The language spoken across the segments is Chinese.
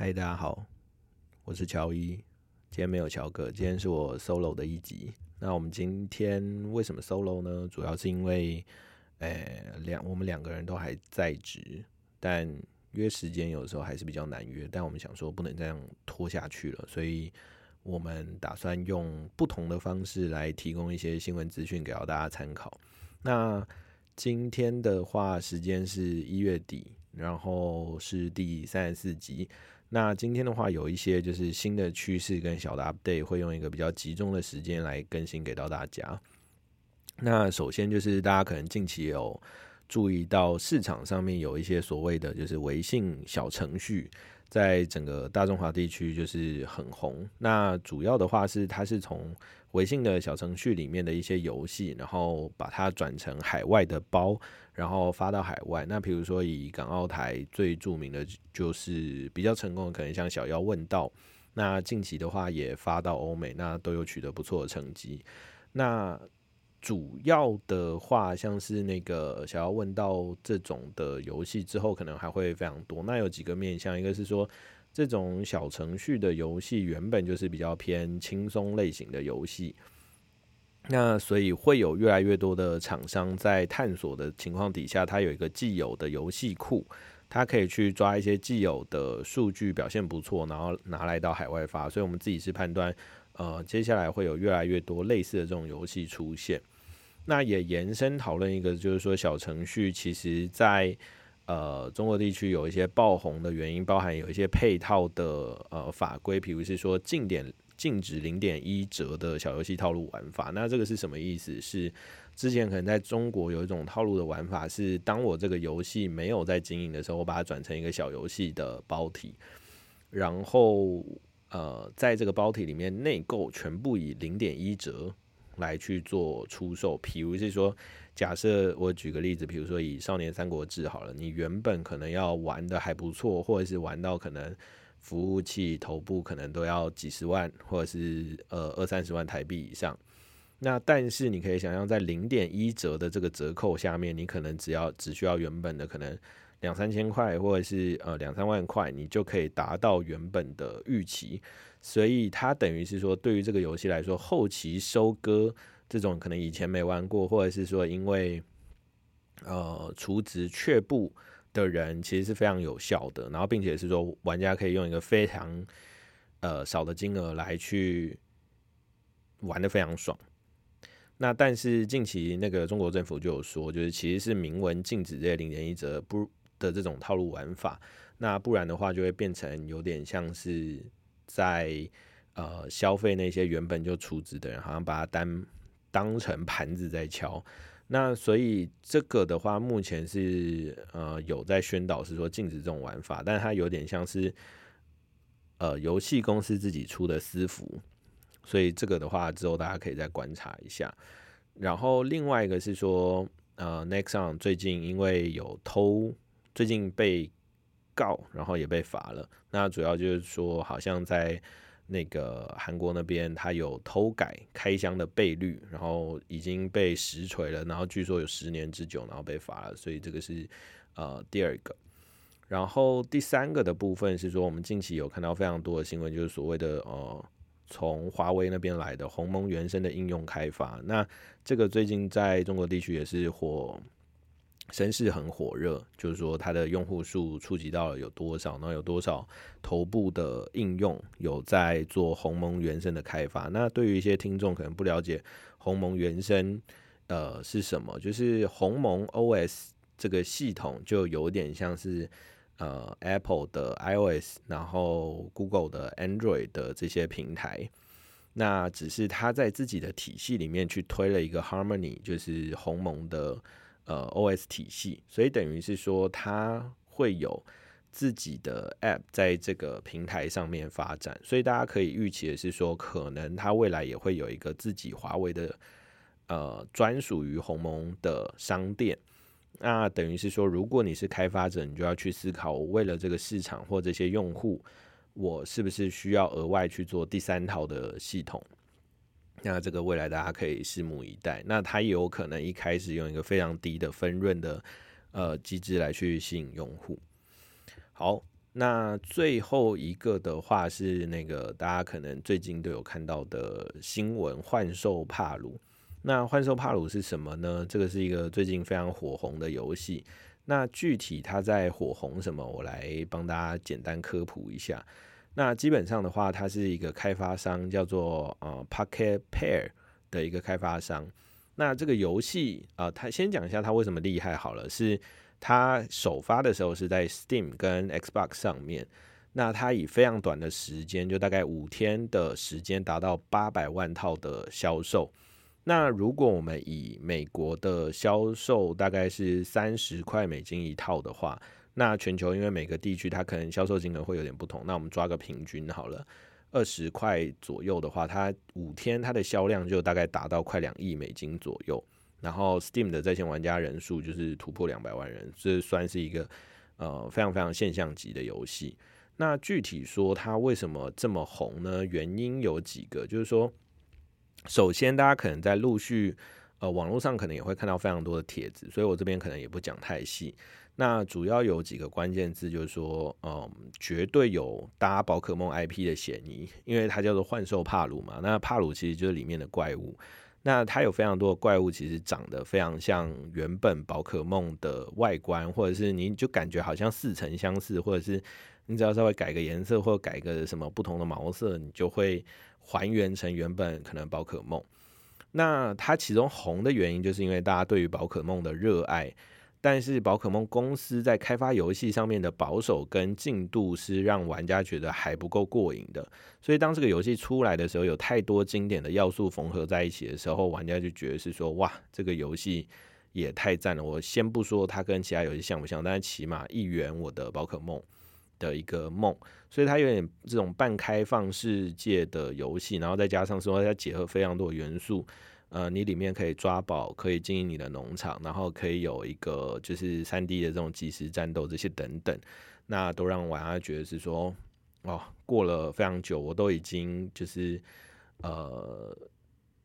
嗨，大家好，我是乔伊。今天没有乔哥，今天是我 solo 的一集。那我们今天为什么 solo 呢？主要是因为，呃，两我们两个人都还在职，但约时间有时候还是比较难约。但我们想说，不能这样拖下去了，所以我们打算用不同的方式来提供一些新闻资讯给到大家参考。那今天的话，时间是一月底，然后是第三十四集。那今天的话，有一些就是新的趋势跟小的 update，会用一个比较集中的时间来更新给到大家。那首先就是大家可能近期有注意到市场上面有一些所谓的就是微信小程序，在整个大中华地区就是很红。那主要的话是它是从微信的小程序里面的一些游戏，然后把它转成海外的包。然后发到海外，那比如说以港澳台最著名的就是比较成功的，可能像小妖问道。那近期的话也发到欧美，那都有取得不错的成绩。那主要的话，像是那个想要问到这种的游戏之后，可能还会非常多。那有几个面向，一个是说这种小程序的游戏原本就是比较偏轻松类型的游戏。那所以会有越来越多的厂商在探索的情况底下，它有一个既有的游戏库，它可以去抓一些既有的数据表现不错，然后拿来到海外发。所以我们自己是判断，呃，接下来会有越来越多类似的这种游戏出现。那也延伸讨论一个，就是说小程序其实在呃中国地区有一些爆红的原因，包含有一些配套的呃法规，比如是说禁点。禁止零点一折的小游戏套路玩法，那这个是什么意思？是之前可能在中国有一种套路的玩法，是当我这个游戏没有在经营的时候，我把它转成一个小游戏的包体，然后呃，在这个包体里面内购全部以零点一折来去做出售。譬如是说，假设我举个例子，比如说以《少年三国志》好了，你原本可能要玩的还不错，或者是玩到可能。服务器头部可能都要几十万，或者是呃二三十万台币以上。那但是你可以想象，在零点一折的这个折扣下面，你可能只要只需要原本的可能两三千块，或者是呃两三万块，你就可以达到原本的预期。所以它等于是说，对于这个游戏来说，后期收割这种可能以前没玩过，或者是说因为呃储值却步。的人其实是非常有效的，然后并且是说玩家可以用一个非常呃少的金额来去玩的非常爽。那但是近期那个中国政府就有说，就是其实是明文禁止这些零点一折不的这种套路玩法，那不然的话就会变成有点像是在呃消费那些原本就储值的人，好像把它当当成盘子在敲。那所以这个的话，目前是呃有在宣导是说禁止这种玩法，但是它有点像是呃游戏公司自己出的私服，所以这个的话之后大家可以再观察一下。然后另外一个是说，呃，Nexon 最近因为有偷，最近被告，然后也被罚了。那主要就是说，好像在。那个韩国那边他有偷改开箱的倍率，然后已经被实锤了，然后据说有十年之久，然后被罚了，所以这个是呃第二个。然后第三个的部分是说，我们近期有看到非常多的新闻，就是所谓的呃从华为那边来的鸿蒙原生的应用开发，那这个最近在中国地区也是火。声势很火热，就是说它的用户数触及到了有多少，然后有多少头部的应用有在做鸿蒙原生的开发。那对于一些听众可能不了解鸿蒙原生呃是什么，就是鸿蒙 OS 这个系统就有点像是呃 Apple 的 iOS，然后 Google 的 Android 的这些平台，那只是它在自己的体系里面去推了一个 Harmony，就是鸿蒙的。呃，OS 体系，所以等于是说，它会有自己的 App 在这个平台上面发展，所以大家可以预期的是说，可能它未来也会有一个自己华为的呃专属于鸿蒙的商店。那等于是说，如果你是开发者，你就要去思考，为了这个市场或这些用户，我是不是需要额外去做第三套的系统？那这个未来大家可以拭目以待。那它有可能一开始用一个非常低的分润的呃机制来去吸引用户。好，那最后一个的话是那个大家可能最近都有看到的新闻《幻兽帕鲁》。那《幻兽帕鲁》是什么呢？这个是一个最近非常火红的游戏。那具体它在火红什么？我来帮大家简单科普一下。那基本上的话，它是一个开发商叫做呃 Pocket Pair 的一个开发商。那这个游戏啊，它先讲一下它为什么厉害好了，是它首发的时候是在 Steam 跟 Xbox 上面。那它以非常短的时间，就大概五天的时间，达到八百万套的销售。那如果我们以美国的销售大概是三十块美金一套的话，那全球因为每个地区它可能销售金额会有点不同，那我们抓个平均好了，二十块左右的话，它五天它的销量就大概达到快两亿美金左右。然后 Steam 的在线玩家人数就是突破两百万人，这算是一个呃非常非常现象级的游戏。那具体说它为什么这么红呢？原因有几个，就是说。首先，大家可能在陆续呃网络上可能也会看到非常多的帖子，所以我这边可能也不讲太细。那主要有几个关键字，就是说，嗯，绝对有搭宝可梦 IP 的嫌疑，因为它叫做幻兽帕鲁嘛。那帕鲁其实就是里面的怪物，那它有非常多的怪物，其实长得非常像原本宝可梦的外观，或者是你就感觉好像似曾相识，或者是你只要稍微改个颜色或改个什么不同的毛色，你就会。还原成原本可能宝可梦，那它其中红的原因，就是因为大家对于宝可梦的热爱，但是宝可梦公司在开发游戏上面的保守跟进度是让玩家觉得还不够过瘾的，所以当这个游戏出来的时候，有太多经典的要素缝合在一起的时候，玩家就觉得是说，哇，这个游戏也太赞了。我先不说它跟其他游戏像不像，但是起码一元我的宝可梦。的一个梦，所以它有点这种半开放世界的游戏，然后再加上说它结合非常多元素，呃，你里面可以抓宝，可以经营你的农场，然后可以有一个就是三 D 的这种即时战斗这些等等，那都让玩家觉得是说，哦，过了非常久，我都已经就是呃，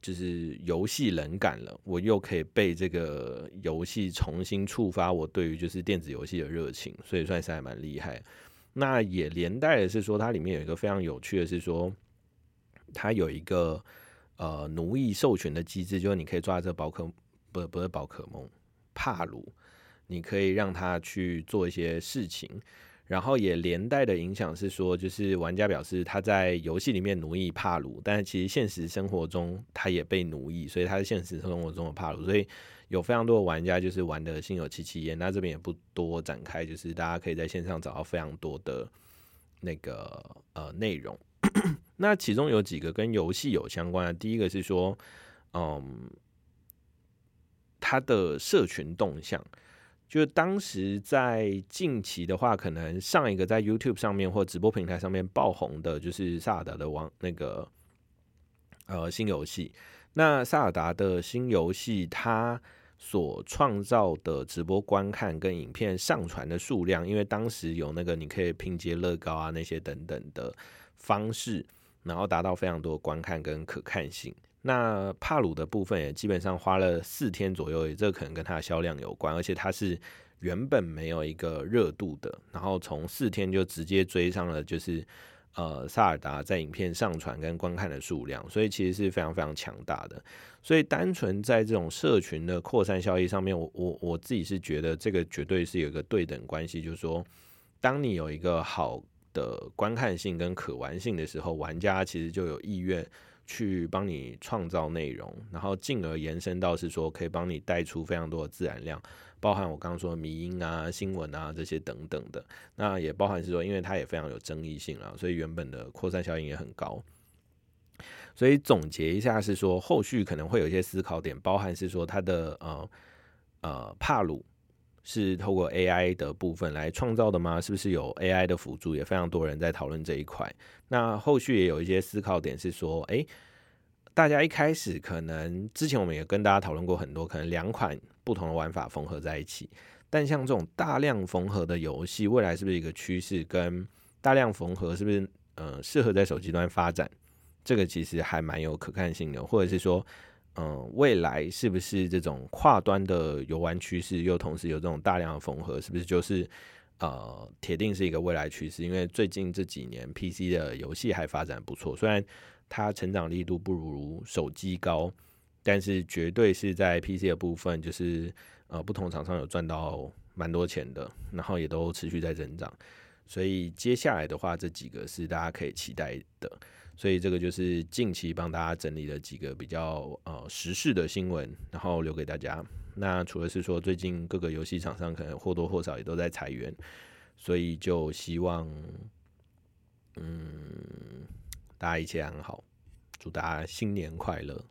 就是游戏冷感了，我又可以被这个游戏重新触发我对于就是电子游戏的热情，所以算是还蛮厉害。那也连带的是说，它里面有一个非常有趣的是说，它有一个呃奴役授权的机制，就是你可以抓这宝可不不是宝可梦帕鲁，你可以让它去做一些事情，然后也连带的影响是说，就是玩家表示他在游戏里面奴役帕鲁，但其实现实生活中他也被奴役，所以他是现实生活中的帕鲁，所以。有非常多的玩家就是玩的心有戚戚焉，那这边也不多展开，就是大家可以在线上找到非常多的那个呃内容。那其中有几个跟游戏有相关的，第一个是说，嗯，他的社群动向，就当时在近期的话，可能上一个在 YouTube 上面或直播平台上面爆红的，就是萨尔达的王那个呃新游戏。那萨尔达的新游戏，它所创造的直播观看跟影片上传的数量，因为当时有那个你可以拼接乐高啊那些等等的方式，然后达到非常多的观看跟可看性。那帕鲁的部分也基本上花了四天左右，这可能跟它的销量有关，而且它是原本没有一个热度的，然后从四天就直接追上了，就是。呃，萨尔达在影片上传跟观看的数量，所以其实是非常非常强大的。所以单纯在这种社群的扩散效益上面，我我我自己是觉得这个绝对是有一个对等关系，就是说，当你有一个好的观看性跟可玩性的时候，玩家其实就有意愿去帮你创造内容，然后进而延伸到是说可以帮你带出非常多的自然量。包含我刚刚说迷音啊、新闻啊这些等等的，那也包含是说，因为它也非常有争议性啊，所以原本的扩散效应也很高。所以总结一下是说，后续可能会有一些思考点，包含是说它的呃呃帕鲁是透过 AI 的部分来创造的吗？是不是有 AI 的辅助？也非常多人在讨论这一块。那后续也有一些思考点是说，诶，大家一开始可能之前我们也跟大家讨论过很多，可能两款。不同的玩法缝合在一起，但像这种大量缝合的游戏，未来是不是一个趋势？跟大量缝合是不是呃适合在手机端发展？这个其实还蛮有可看性的，或者是说，嗯，未来是不是这种跨端的游玩趋势，又同时有这种大量的缝合，是不是就是呃，铁定是一个未来趋势，因为最近这几年 PC 的游戏还发展不错，虽然它成长力度不如手机高，但是绝对是在 PC 的部分，就是呃不同厂商有赚到蛮多钱的，然后也都持续在增长，所以接下来的话，这几个是大家可以期待的，所以这个就是近期帮大家整理的几个比较呃时事的新闻，然后留给大家。那除了是说最近各个游戏厂商可能或多或少也都在裁员，所以就希望，嗯，大家一切安好，祝大家新年快乐。